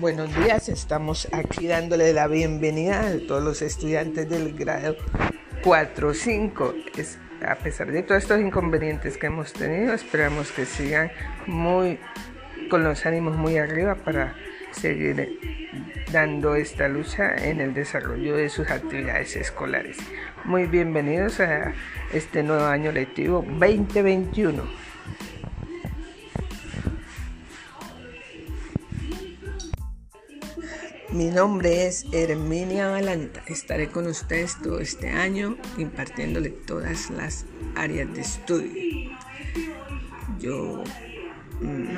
Buenos días, estamos aquí dándole la bienvenida a todos los estudiantes del grado 4-5. A pesar de todos estos inconvenientes que hemos tenido, esperamos que sigan muy con los ánimos muy arriba para seguir dando esta lucha en el desarrollo de sus actividades escolares. Muy bienvenidos a este nuevo año lectivo 2021. Mi nombre es Herminia Valanta. Estaré con ustedes todo este año impartiéndole todas las áreas de estudio. Yo... Mm,